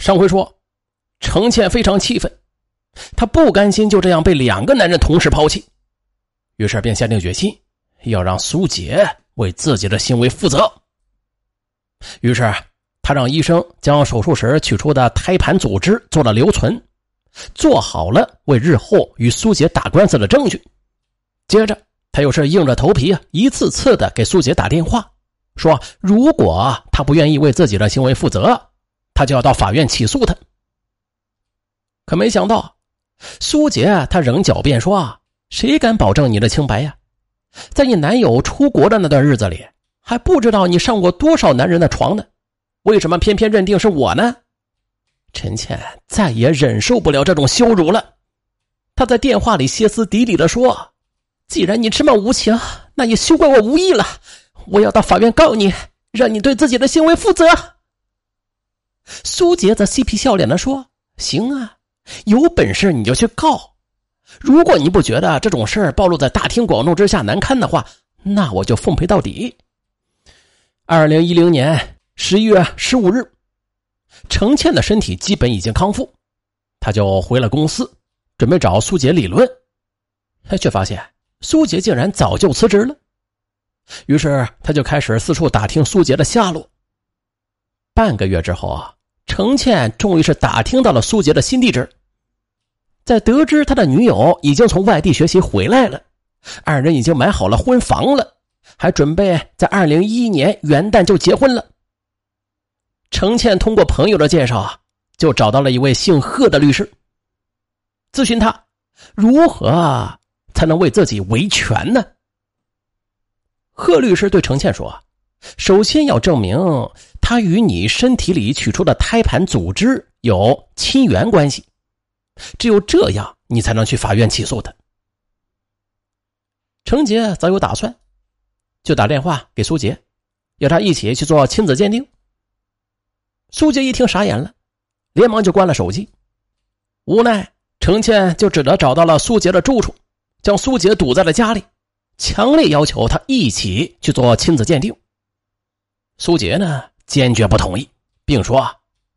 上回说，程倩非常气愤，她不甘心就这样被两个男人同时抛弃，于是便下定决心要让苏杰为自己的行为负责。于是，他让医生将手术时取出的胎盘组织做了留存，做好了为日后与苏杰打官司的证据。接着，他又是硬着头皮啊，一次次的给苏杰打电话。说：“如果他不愿意为自己的行为负责，他就要到法院起诉他。”可没想到，苏杰他仍狡辩说：“谁敢保证你的清白呀？在你男友出国的那段日子里，还不知道你上过多少男人的床呢？为什么偏偏认定是我呢？”陈倩再也忍受不了这种羞辱了，她在电话里歇斯底里的说：“既然你这么无情，那也休怪我无义了。”我要到法院告你，让你对自己的行为负责。苏杰则嬉皮笑脸的说：“行啊，有本事你就去告。如果你不觉得这种事儿暴露在大庭广众之下难堪的话，那我就奉陪到底。”二零一零年十一月十五日，程倩的身体基本已经康复，他就回了公司，准备找苏杰理论，却发现苏杰竟然早就辞职了。于是他就开始四处打听苏杰的下落。半个月之后啊，程倩终于是打听到了苏杰的新地址。在得知他的女友已经从外地学习回来了，二人已经买好了婚房了，还准备在二零一一年元旦就结婚了。程倩通过朋友的介绍啊，就找到了一位姓贺的律师，咨询他如何才能为自己维权呢？贺律师对程倩说：“首先要证明他与你身体里取出的胎盘组织有亲缘关系，只有这样，你才能去法院起诉他。”程杰早有打算，就打电话给苏杰，要他一起去做亲子鉴定。苏杰一听傻眼了，连忙就关了手机。无奈，程倩就只得找到了苏杰的住处，将苏杰堵在了家里。强烈要求他一起去做亲子鉴定。苏杰呢，坚决不同意，并说：“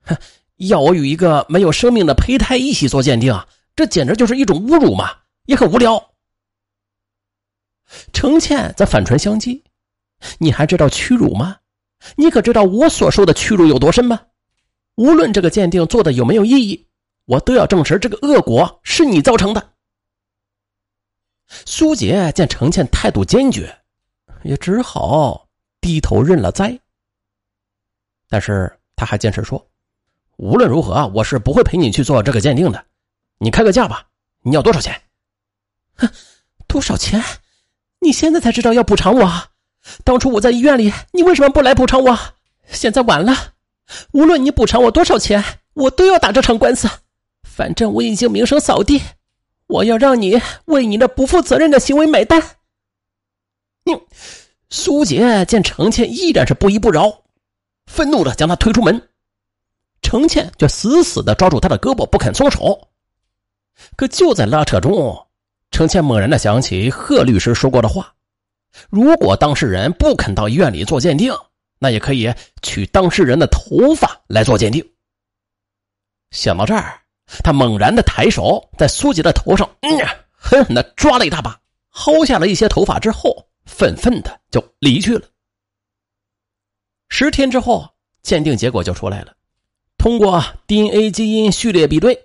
哼，要我与一个没有生命的胚胎一起做鉴定，这简直就是一种侮辱嘛，也很无聊。”程倩则反唇相讥：“你还知道屈辱吗？你可知道我所受的屈辱有多深吗？无论这个鉴定做的有没有意义，我都要证实这个恶果是你造成的。”苏杰见程倩态度坚决，也只好低头认了栽。但是他还坚持说：“无论如何，我是不会陪你去做这个鉴定的。你开个价吧，你要多少钱？”“哼，多少钱？你现在才知道要补偿我？当初我在医院里，你为什么不来补偿我？现在晚了。无论你补偿我多少钱，我都要打这场官司。反正我已经名声扫地。”我要让你为你的不负责任的行为买单。你，苏杰见程倩依然是不依不饶，愤怒的将他推出门。程倩却死死的抓住他的胳膊不肯松手。可就在拉扯中，程倩猛然的想起贺律师说过的话：如果当事人不肯到医院里做鉴定，那也可以取当事人的头发来做鉴定。想到这儿。他猛然的抬手，在苏杰的头上，嗯，狠狠的抓了一大把，薅下了一些头发之后，愤愤的就离去了。十天之后，鉴定结果就出来了，通过 DNA 基因序列比对，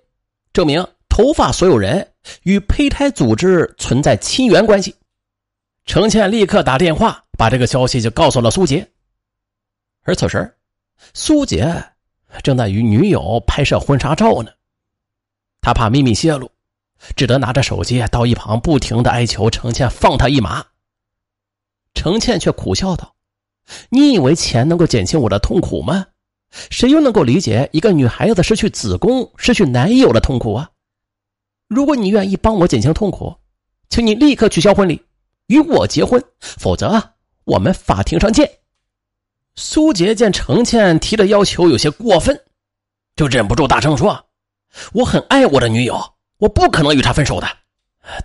证明头发所有人与胚胎组织存在亲缘关系。程倩立刻打电话把这个消息就告诉了苏杰，而此时，苏杰正在与女友拍摄婚纱照呢。他怕秘密泄露，只得拿着手机到一旁不停的哀求程倩放他一马。程倩却苦笑道：“你以为钱能够减轻我的痛苦吗？谁又能够理解一个女孩子失去子宫、失去男友的痛苦啊？如果你愿意帮我减轻痛苦，请你立刻取消婚礼，与我结婚，否则我们法庭上见。”苏杰见程倩提的要求有些过分，就忍不住大声说。我很爱我的女友，我不可能与她分手的。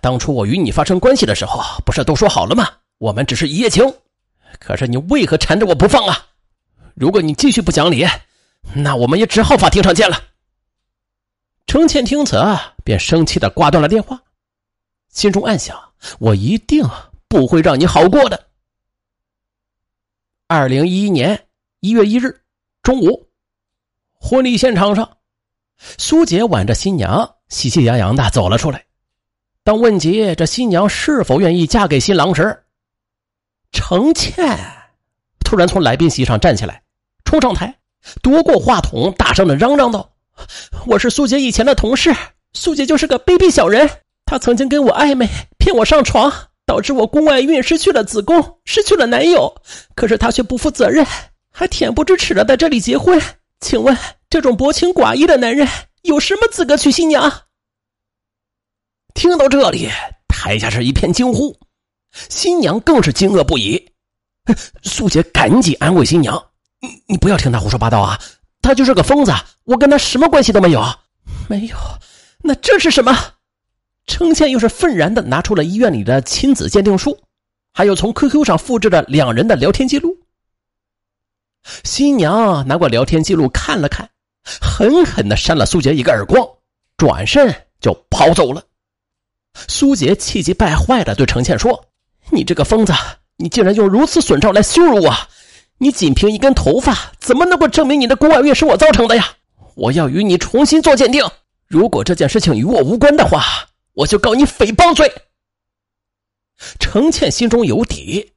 当初我与你发生关系的时候，不是都说好了吗？我们只是一夜情。可是你为何缠着我不放啊？如果你继续不讲理，那我们也只好法庭上见了。程倩听此，便生气的挂断了电话，心中暗想：我一定不会让你好过的。二零一一年一月一日中午，婚礼现场上，苏杰挽着新娘，喜气洋洋的走了出来。当问及这新娘是否愿意嫁给新郎时，程倩突然从来宾席上站起来，冲上台，夺过话筒，大声的嚷嚷道：“我是苏杰以前的同事，苏杰就是个卑鄙小人，他曾经跟我暧昧，骗我上床。”导致我宫外孕，失去了子宫，失去了男友。可是他却不负责任，还恬不知耻的在这里结婚。请问，这种薄情寡义的男人有什么资格娶新娘？听到这里，台下是一片惊呼，新娘更是惊愕不已。苏杰赶紧安慰新娘：“你你不要听他胡说八道啊，他就是个疯子，我跟他什么关系都没有。”没有，那这是什么？程倩又是愤然的拿出了医院里的亲子鉴定书，还有从 QQ 上复制的两人的聊天记录。新娘拿过聊天记录看了看，狠狠的扇了苏杰一个耳光，转身就跑走了。苏杰气急败坏的对程倩说：“你这个疯子，你竟然用如此损招来羞辱我！你仅凭一根头发，怎么能够证明你的宫外孕是我造成的呀？我要与你重新做鉴定，如果这件事情与我无关的话。”我就告你诽谤罪。程倩心中有底，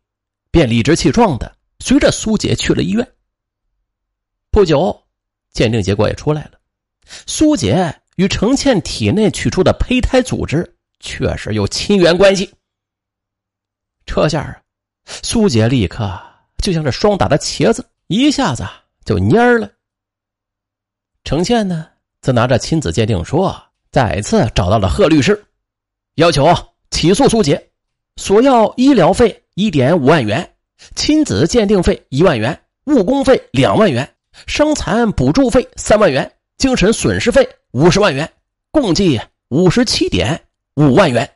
便理直气壮的随着苏杰去了医院。不久，鉴定结果也出来了，苏杰与程倩体内取出的胚胎组织确实有亲缘关系。这下，苏杰立刻就像是霜打的茄子，一下子就蔫了。程倩呢，则拿着亲子鉴定书。再次找到了贺律师，要求起诉苏杰，索要医疗费一点五万元，亲子鉴定费一万元，误工费两万元，伤残补助费三万元，精神损失费五十万元，共计五十七点五万元。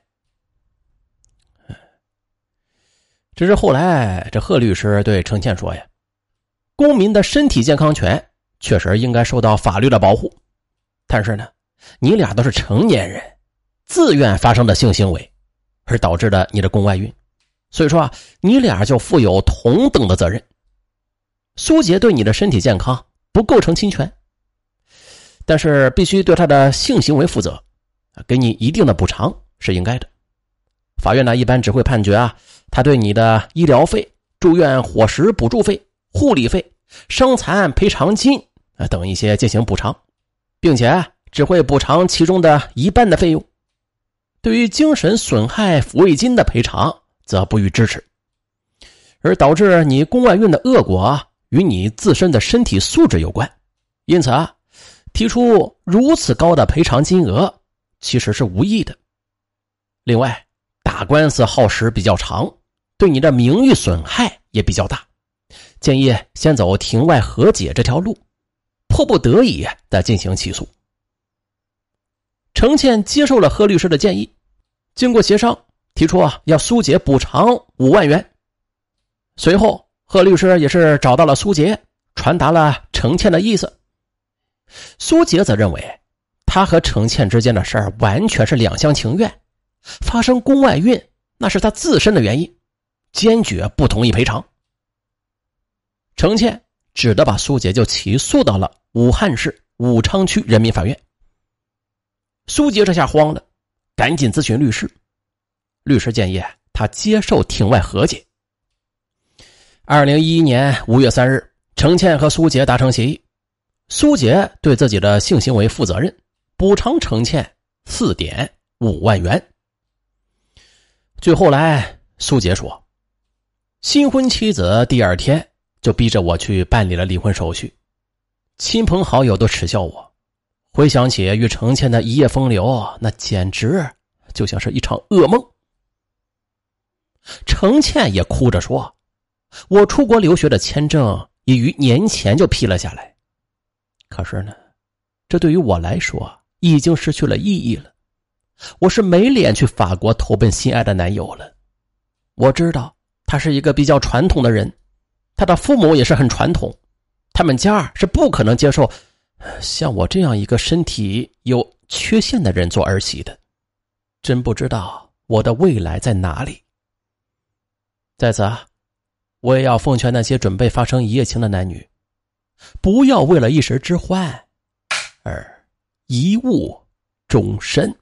只是后来，这贺律师对程倩说：“呀，公民的身体健康权确实应该受到法律的保护，但是呢。”你俩都是成年人，自愿发生的性行为，而导致的你的宫外孕，所以说啊，你俩就负有同等的责任。苏杰对你的身体健康不构成侵权，但是必须对他的性行为负责，给你一定的补偿是应该的。法院呢一般只会判决啊，他对你的医疗费、住院伙食补助费、护理费、伤残赔偿金啊等一些进行补偿，并且。只会补偿其中的一半的费用，对于精神损害抚慰金的赔偿则不予支持。而导致你宫外孕的恶果与你自身的身体素质有关，因此啊，提出如此高的赔偿金额其实是无益的。另外，打官司耗时比较长，对你的名誉损害也比较大，建议先走庭外和解这条路，迫不得已的进行起诉。程倩接受了贺律师的建议，经过协商，提出啊要苏杰补偿五万元。随后，贺律师也是找到了苏杰，传达了程倩的意思。苏杰则认为，他和程倩之间的事儿完全是两厢情愿，发生宫外孕那是他自身的原因，坚决不同意赔偿。程倩只得把苏杰就起诉到了武汉市武昌区人民法院。苏杰这下慌了，赶紧咨询律师。律师建议他接受庭外和解。二零一一年五月三日，程倩和苏杰达成协议，苏杰对自己的性行为负责任，补偿程倩四点五万元。据后来，苏杰说，新婚妻子第二天就逼着我去办理了离婚手续，亲朋好友都耻笑我。回想起与程倩的一夜风流，那简直就像是一场噩梦。程倩也哭着说：“我出国留学的签证已于年前就批了下来，可是呢，这对于我来说已经失去了意义了。我是没脸去法国投奔心爱的男友了。我知道他是一个比较传统的人，他的父母也是很传统。”他们家是不可能接受像我这样一个身体有缺陷的人做儿媳的。真不知道我的未来在哪里。在此啊，我也要奉劝那些准备发生一夜情的男女，不要为了一时之欢而贻误终身。